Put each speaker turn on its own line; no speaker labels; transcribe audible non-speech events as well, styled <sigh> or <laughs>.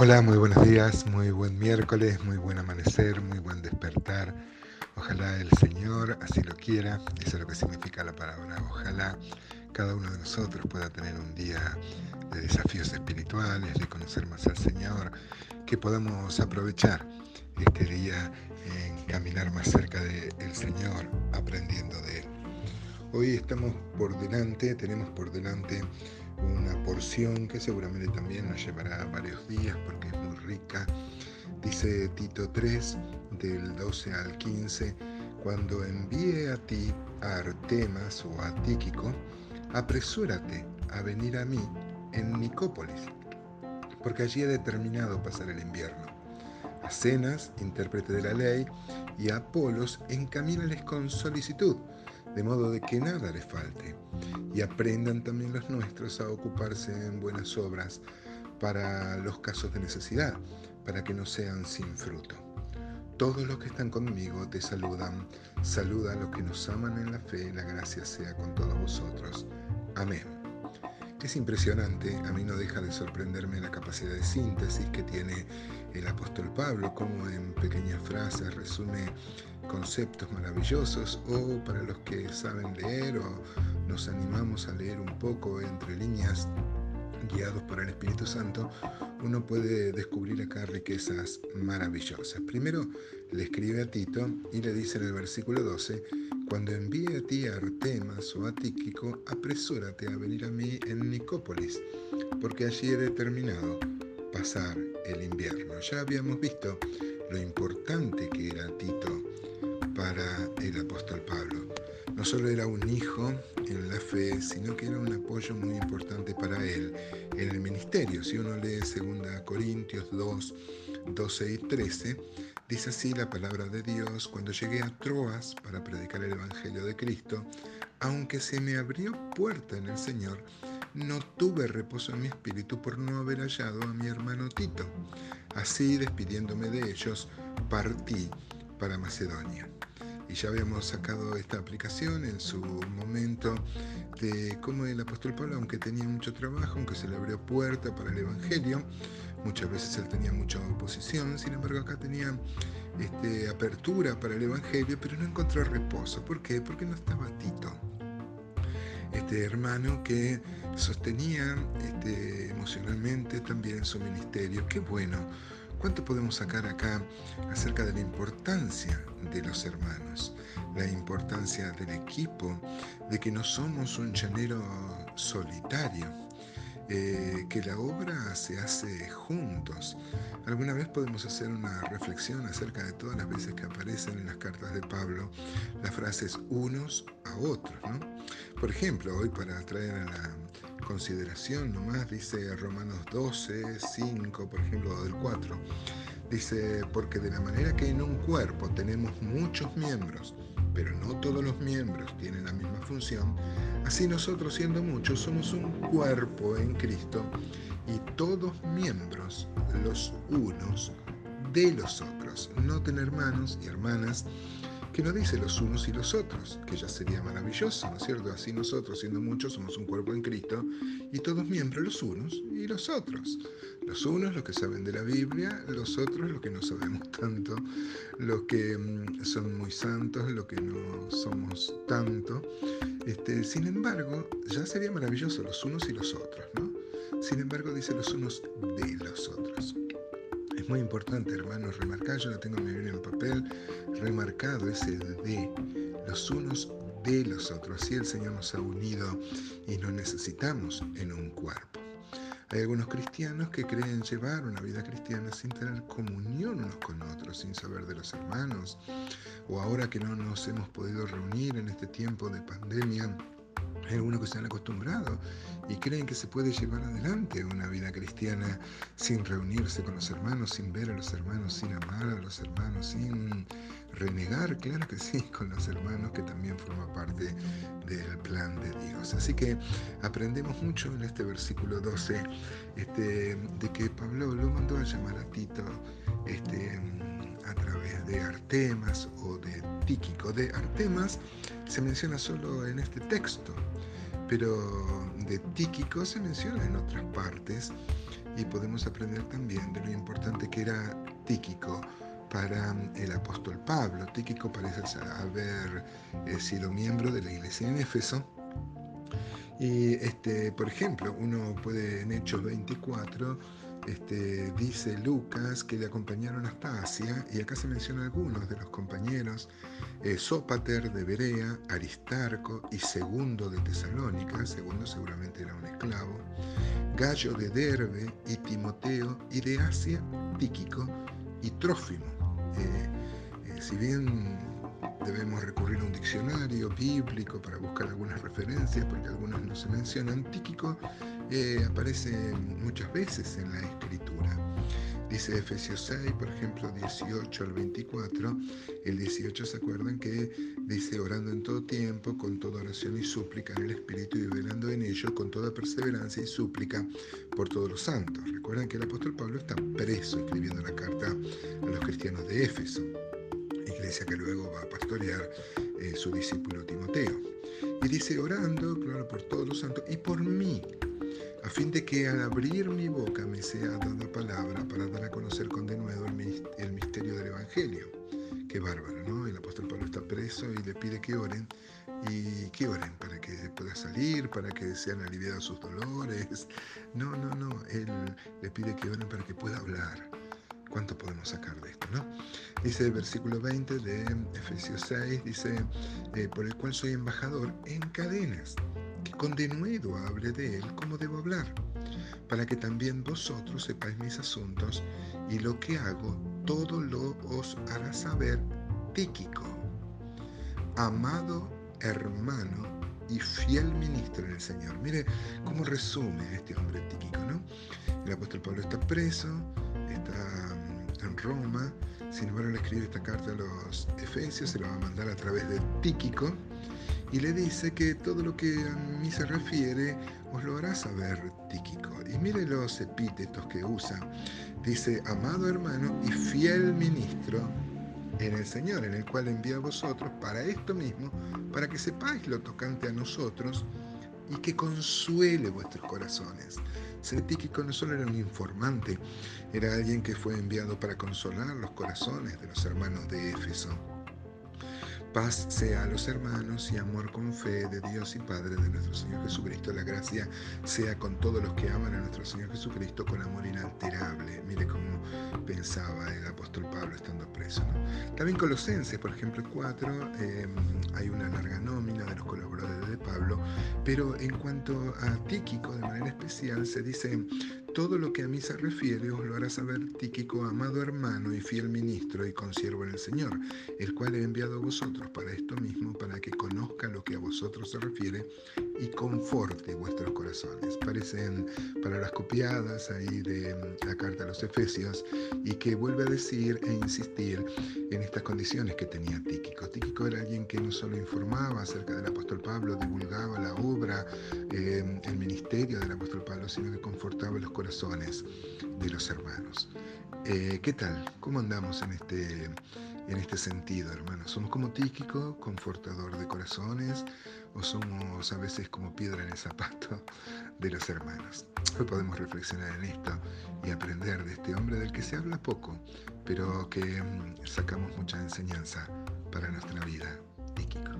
Hola, muy buenos días, muy buen miércoles, muy buen amanecer, muy buen despertar. Ojalá el Señor así lo quiera, eso es lo que significa la palabra. Ojalá cada uno de nosotros pueda tener un día de desafíos espirituales, de conocer más al Señor, que podamos aprovechar este día en caminar más cerca del Señor, aprendiendo de Él. Hoy estamos por delante, tenemos por delante una porción que seguramente también nos llevará varios días porque es muy rica. Dice Tito 3, del 12 al 15, cuando envíe a ti a Artemas o a Tíquico, apresúrate a venir a mí en Nicópolis, porque allí he determinado pasar el invierno. A Cenas, intérprete de la ley, y a Apolos, encamínales con solicitud, de modo de que nada les falte y aprendan también los nuestros a ocuparse en buenas obras para los casos de necesidad, para que no sean sin fruto. Todos los que están conmigo te saludan. Saluda a los que nos aman en la fe. La gracia sea con todos vosotros. Amén. Es impresionante, a mí no deja de sorprenderme la capacidad de síntesis que tiene el apóstol Pablo, como en pequeñas frases resume conceptos maravillosos o para los que saben leer o nos animamos a leer un poco entre líneas guiados por el Espíritu Santo, uno puede descubrir acá riquezas maravillosas. Primero le escribe a Tito y le dice en el versículo 12, cuando envíe a ti a Artemas o a Tíquico, apresúrate a venir a mí en Nicópolis, porque allí he determinado pasar el invierno. Ya habíamos visto lo importante que era Tito para el apóstol Pablo. No solo era un hijo en la fe, sino que era un apoyo muy importante para él en el ministerio. Si uno lee 2 Corintios 2, 12 y 13, dice así la palabra de Dios, cuando llegué a Troas para predicar el Evangelio de Cristo, aunque se me abrió puerta en el Señor, no tuve reposo en mi espíritu por no haber hallado a mi hermano Tito. Así, despidiéndome de ellos, partí para Macedonia y ya habíamos sacado esta aplicación en su momento de cómo el apóstol Pablo, aunque tenía mucho trabajo, aunque se le abrió puerta para el Evangelio, muchas veces él tenía mucha oposición, sin embargo acá tenía este, apertura para el Evangelio, pero no encontró reposo. ¿Por qué? Porque no estaba Tito, este hermano que sostenía este, emocionalmente también su ministerio. Qué bueno ¿Cuánto podemos sacar acá acerca de la importancia de los hermanos? La importancia del equipo, de que no somos un llanero solitario, eh, que la obra se hace juntos. Alguna vez podemos hacer una reflexión acerca de todas las veces que aparecen en las cartas de Pablo las frases unos a otros. Por ejemplo, hoy para traer a la consideración nomás, dice Romanos 12, 5, por ejemplo, del 4. Dice, porque de la manera que en un cuerpo tenemos muchos miembros, pero no todos los miembros tienen la misma función, así nosotros siendo muchos somos un cuerpo en Cristo y todos miembros los unos de los otros. No tener hermanos y hermanas que no dice los unos y los otros, que ya sería maravilloso, ¿no es cierto? Así nosotros, siendo muchos, somos un cuerpo en Cristo y todos miembros los unos y los otros. Los unos los que saben de la Biblia, los otros los que no sabemos <laughs> tanto, los que mm, son muy santos, los que no somos tanto. Este, sin embargo, ya sería maravilloso los unos y los otros, ¿no? Sin embargo, dice los unos de los otros muy importante, hermanos, remarcar, yo lo tengo en mi Biblia en papel, remarcado ese de los unos de los otros. Así el Señor nos ha unido y nos necesitamos en un cuerpo. Hay algunos cristianos que creen llevar una vida cristiana sin tener comunión unos con otros, sin saber de los hermanos, o ahora que no nos hemos podido reunir en este tiempo de pandemia, hay algunos que se han acostumbrado y creen que se puede llevar adelante una vida cristiana sin reunirse con los hermanos, sin ver a los hermanos, sin amar a los hermanos, sin renegar, claro que sí, <laughs> con los hermanos que también forma parte del plan de Dios. Así que aprendemos mucho en este versículo 12 este, de que Pablo lo mandó a llamar a Tito este, a través de Artemas o de Tíquico. De Artemas se menciona solo en este texto, pero de Tíquico se menciona en otras partes y podemos aprender también de lo importante que era Tíquico para el apóstol Pablo. Tíquico parece haber eh, sido miembro de la iglesia en Éfeso. Y, este, por ejemplo, uno puede en Hechos 24 este, dice Lucas que le acompañaron hasta Asia, y acá se mencionan algunos de los compañeros, eh, Sópater de Berea, Aristarco y Segundo de Tesalónica, Segundo seguramente era un esclavo, Gallo de Derbe y Timoteo, y de Asia, Tíquico y Trófimo. Eh, eh, si bien debemos recurrir a un diccionario bíblico para buscar algunas referencias, porque algunos no se mencionan, Tíquico eh, aparece muchas veces en la escritura. Dice Efesios 6, por ejemplo, 18 al 24. El 18 se acuerdan que dice orando en todo tiempo, con toda oración y súplica en el Espíritu y velando en ello con toda perseverancia y súplica por todos los santos. Recuerden que el apóstol Pablo está preso escribiendo la carta a los cristianos de Éfeso, iglesia que luego va a pastorear eh, su discípulo Timoteo. Y dice orando, claro, por todos los santos y por mí a fin de que al abrir mi boca me sea dada palabra para dar a conocer con denuedo el misterio del Evangelio. Qué bárbaro, ¿no? El apóstol Pablo está preso y le pide que oren. ¿Y que oren? Para que pueda salir, para que sean aliviados sus dolores. No, no, no. Él le pide que oren para que pueda hablar. ¿Cuánto podemos sacar de esto, no? Dice el versículo 20 de Efesios 6, dice, eh, por el cual soy embajador en cadenas con denuedo hable de él como debo hablar, para que también vosotros sepáis mis asuntos y lo que hago, todo lo os hará saber Tíquico, amado hermano y fiel ministro en el Señor. Mire cómo resume este hombre Tíquico, ¿no? El apóstol Pablo está preso, está mm, en Roma, sin embargo le escribe esta carta a los Efesios, se la va a mandar a través de Tíquico, y le dice que todo lo que a mí se refiere os lo hará saber Tíquico. Y mire los epítetos que usa. Dice, amado hermano y fiel ministro en el Señor, en el cual envía a vosotros para esto mismo, para que sepáis lo tocante a nosotros y que consuele vuestros corazones. Ser Tíquico no solo era un informante, era alguien que fue enviado para consolar los corazones de los hermanos de Éfeso. Paz sea a los hermanos y amor con fe de Dios y Padre de nuestro Señor Jesucristo. La gracia sea con todos los que aman a nuestro Señor Jesucristo con amor inalterable. Mire cómo pensaba el apóstol Pablo estando preso. También Colosenses, por ejemplo, 4, em, hay una larga nómina de los colaboradores de Pablo, pero en cuanto a Tíquico, de manera especial, se dice todo lo que a mí se refiere os lo hará saber Tíquico, amado hermano y fiel ministro y consiervo en el Señor, el cual he enviado a vosotros para esto mismo, para que conozca lo que a vosotros se refiere y conforte vuestros corazones. Parecen palabras copiadas ahí de la carta a los Efesios y que vuelve a decir e insistir en estas condiciones que tenía Tíquico. Tíquico era alguien que no solo informaba acerca del apóstol Pablo, divulgaba la obra, eh, el ministerio del apóstol Pablo, sino que confortaba los corazones de los hermanos. Eh, ¿Qué tal? ¿Cómo andamos en este, en este sentido, hermanos? ¿Somos como Tíquico, confortador de corazones, o somos a veces como piedra en el zapato de los hermanos? Hoy podemos reflexionar en esto y aprender de este hombre del que se habla poco, pero que mm, sacamos mucha enseñanza para nuestra vida, Tíquico.